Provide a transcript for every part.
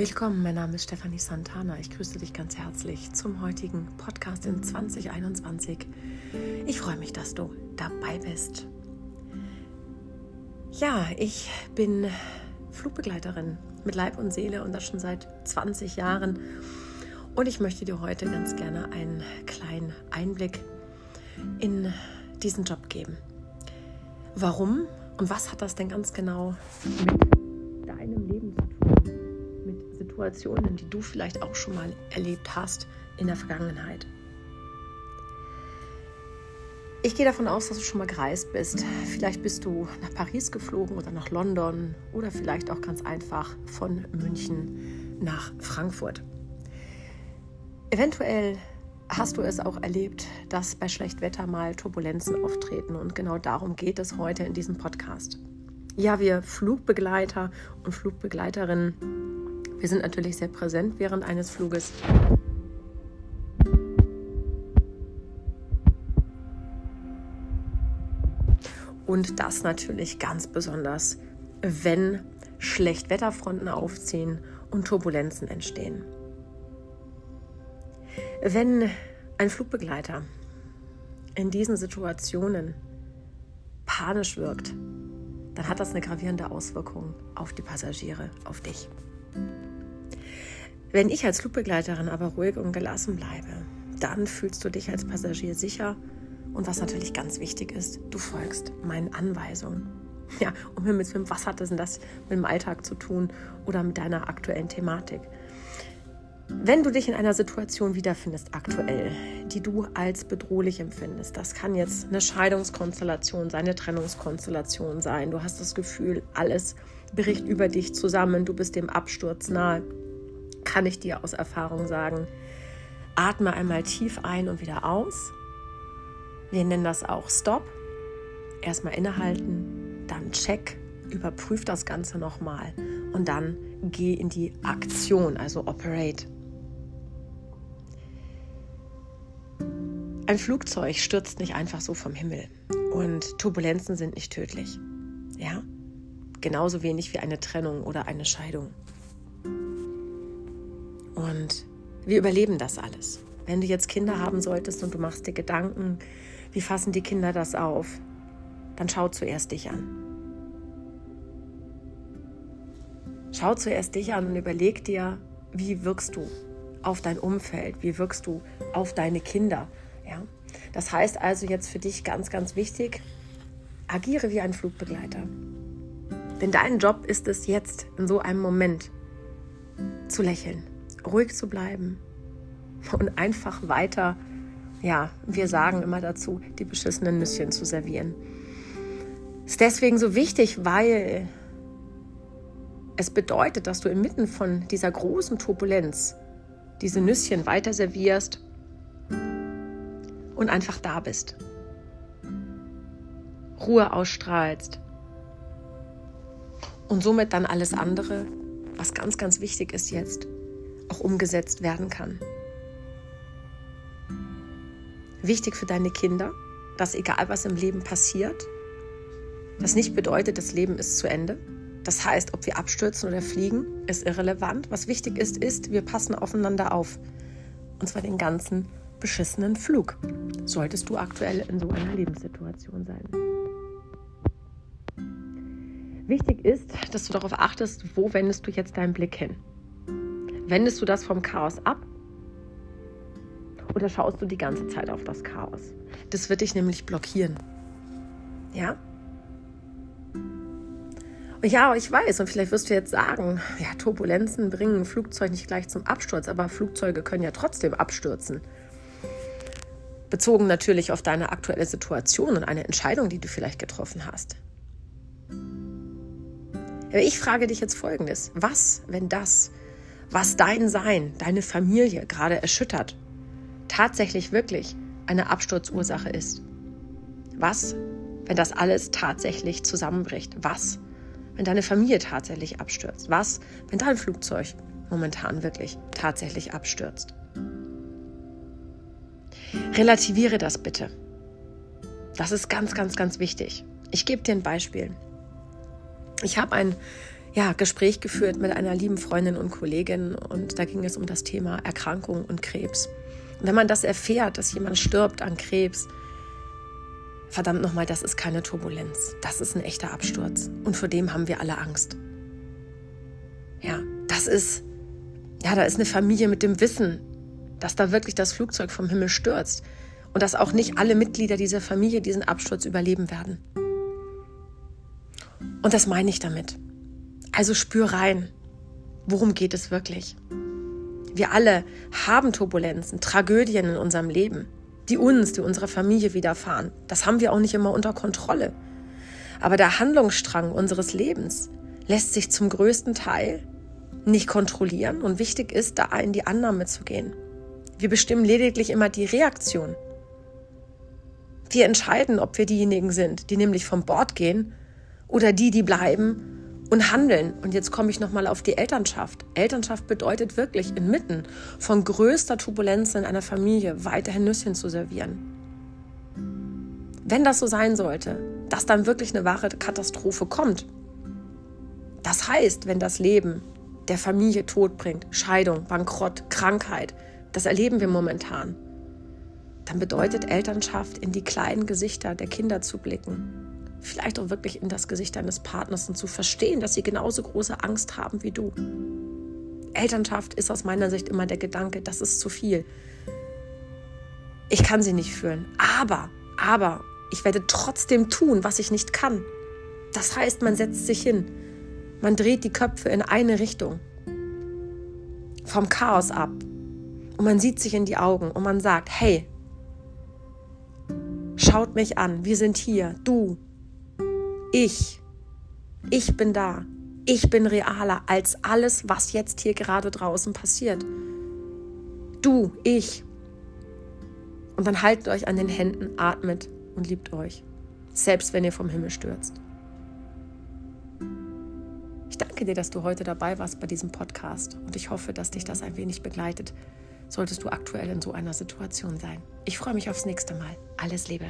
Willkommen, mein Name ist Stefanie Santana. Ich grüße dich ganz herzlich zum heutigen Podcast in 2021. Ich freue mich, dass du dabei bist. Ja, ich bin Flugbegleiterin mit Leib und Seele und das schon seit 20 Jahren. Und ich möchte dir heute ganz gerne einen kleinen Einblick in diesen Job geben. Warum und was hat das denn ganz genau mit deinem Leben zu tun? Situationen, die du vielleicht auch schon mal erlebt hast in der Vergangenheit. Ich gehe davon aus, dass du schon mal gereist bist. Vielleicht bist du nach Paris geflogen oder nach London oder vielleicht auch ganz einfach von München nach Frankfurt. Eventuell hast du es auch erlebt, dass bei Schlechtwetter mal Turbulenzen auftreten und genau darum geht es heute in diesem Podcast. Ja, wir Flugbegleiter und Flugbegleiterinnen, wir sind natürlich sehr präsent während eines Fluges. Und das natürlich ganz besonders, wenn Schlechtwetterfronten aufziehen und Turbulenzen entstehen. Wenn ein Flugbegleiter in diesen Situationen panisch wirkt, dann hat das eine gravierende Auswirkung auf die Passagiere, auf dich. Wenn ich als Flugbegleiterin aber ruhig und gelassen bleibe, dann fühlst du dich als Passagier sicher und was natürlich ganz wichtig ist, du folgst meinen Anweisungen. Ja, um Himmels Willen, was hat das denn das mit dem Alltag zu tun oder mit deiner aktuellen Thematik? Wenn du dich in einer Situation wiederfindest, aktuell, die du als bedrohlich empfindest, das kann jetzt eine Scheidungskonstellation sein, eine Trennungskonstellation sein, du hast das Gefühl, alles bricht über dich zusammen, du bist dem Absturz nahe, kann ich dir aus Erfahrung sagen, atme einmal tief ein und wieder aus wir nennen das auch Stop. Erstmal innehalten, dann Check, überprüf das Ganze nochmal und dann geh in die Aktion, also Operate. Ein Flugzeug stürzt nicht einfach so vom Himmel und Turbulenzen sind nicht tödlich. Ja? Genauso wenig wie eine Trennung oder eine Scheidung. Und wir überleben das alles. Wenn du jetzt Kinder haben solltest und du machst dir Gedanken, wie fassen die Kinder das auf? Dann schau zuerst dich an. Schau zuerst dich an und überleg dir, wie wirkst du auf dein Umfeld, wie wirkst du auf deine Kinder. Ja? Das heißt also jetzt für dich ganz, ganz wichtig, agiere wie ein Flugbegleiter. Denn dein Job ist es jetzt in so einem Moment zu lächeln, ruhig zu bleiben und einfach weiter ja, wir sagen immer dazu, die beschissenen Nüsschen zu servieren. Ist deswegen so wichtig, weil es bedeutet, dass du inmitten von dieser großen Turbulenz diese Nüsschen weiter servierst und einfach da bist. Ruhe ausstrahlst und somit dann alles andere, was ganz, ganz wichtig ist jetzt, auch umgesetzt werden kann. Wichtig für deine Kinder, dass egal was im Leben passiert, das nicht bedeutet, das Leben ist zu Ende. Das heißt, ob wir abstürzen oder fliegen, ist irrelevant. Was wichtig ist, ist, wir passen aufeinander auf. Und zwar den ganzen beschissenen Flug. Solltest du aktuell in so einer Lebenssituation sein. Wichtig ist, dass du darauf achtest, wo wendest du jetzt deinen Blick hin. Wendest du das vom Chaos ab oder schaust du die ganze Zeit auf das Chaos? Das wird dich nämlich blockieren. Ja? Ja, ich weiß, und vielleicht wirst du jetzt sagen, ja, Turbulenzen bringen ein Flugzeug nicht gleich zum Absturz, aber Flugzeuge können ja trotzdem abstürzen. Bezogen natürlich auf deine aktuelle Situation und eine Entscheidung, die du vielleicht getroffen hast. Aber ich frage dich jetzt Folgendes. Was, wenn das, was dein Sein, deine Familie gerade erschüttert, tatsächlich wirklich eine Absturzursache ist? Was, wenn das alles tatsächlich zusammenbricht? Was, wenn deine Familie tatsächlich abstürzt? Was, wenn dein Flugzeug momentan wirklich tatsächlich abstürzt? Relativiere das bitte. Das ist ganz, ganz, ganz wichtig. Ich gebe dir ein Beispiel. Ich habe ein ja, Gespräch geführt mit einer lieben Freundin und Kollegin und da ging es um das Thema Erkrankung und Krebs. Und wenn man das erfährt, dass jemand stirbt an Krebs, verdammt nochmal, das ist keine Turbulenz. Das ist ein echter Absturz. Und vor dem haben wir alle Angst. Ja, das ist, ja, da ist eine Familie mit dem Wissen, dass da wirklich das Flugzeug vom Himmel stürzt und dass auch nicht alle Mitglieder dieser Familie diesen Absturz überleben werden. Und das meine ich damit. Also spür rein, worum geht es wirklich? Wir alle haben Turbulenzen, Tragödien in unserem Leben, die uns, die unserer Familie widerfahren. Das haben wir auch nicht immer unter Kontrolle. Aber der Handlungsstrang unseres Lebens lässt sich zum größten Teil nicht kontrollieren und wichtig ist, da in die Annahme zu gehen. Wir bestimmen lediglich immer die Reaktion. Wir entscheiden, ob wir diejenigen sind, die nämlich vom Bord gehen oder die, die bleiben und handeln. Und jetzt komme ich nochmal auf die Elternschaft. Elternschaft bedeutet wirklich inmitten von größter Turbulenz in einer Familie weiterhin Nüsschen zu servieren. Wenn das so sein sollte, dass dann wirklich eine wahre Katastrophe kommt, das heißt, wenn das Leben der Familie Tod bringt, Scheidung, Bankrott, Krankheit, das erleben wir momentan, dann bedeutet Elternschaft, in die kleinen Gesichter der Kinder zu blicken. Vielleicht auch wirklich in das Gesicht deines Partners und zu verstehen, dass sie genauso große Angst haben wie du. Elternschaft ist aus meiner Sicht immer der Gedanke, das ist zu viel. Ich kann sie nicht fühlen. Aber, aber, ich werde trotzdem tun, was ich nicht kann. Das heißt, man setzt sich hin. Man dreht die Köpfe in eine Richtung. Vom Chaos ab. Und man sieht sich in die Augen und man sagt, hey, schaut mich an, wir sind hier, du, ich, ich bin da, ich bin realer als alles, was jetzt hier gerade draußen passiert. Du, ich. Und dann haltet euch an den Händen, atmet und liebt euch, selbst wenn ihr vom Himmel stürzt. Ich danke dir, dass du heute dabei warst bei diesem Podcast und ich hoffe, dass dich das ein wenig begleitet, solltest du aktuell in so einer Situation sein. Ich freue mich aufs nächste Mal. Alles Liebe.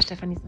Stefanie.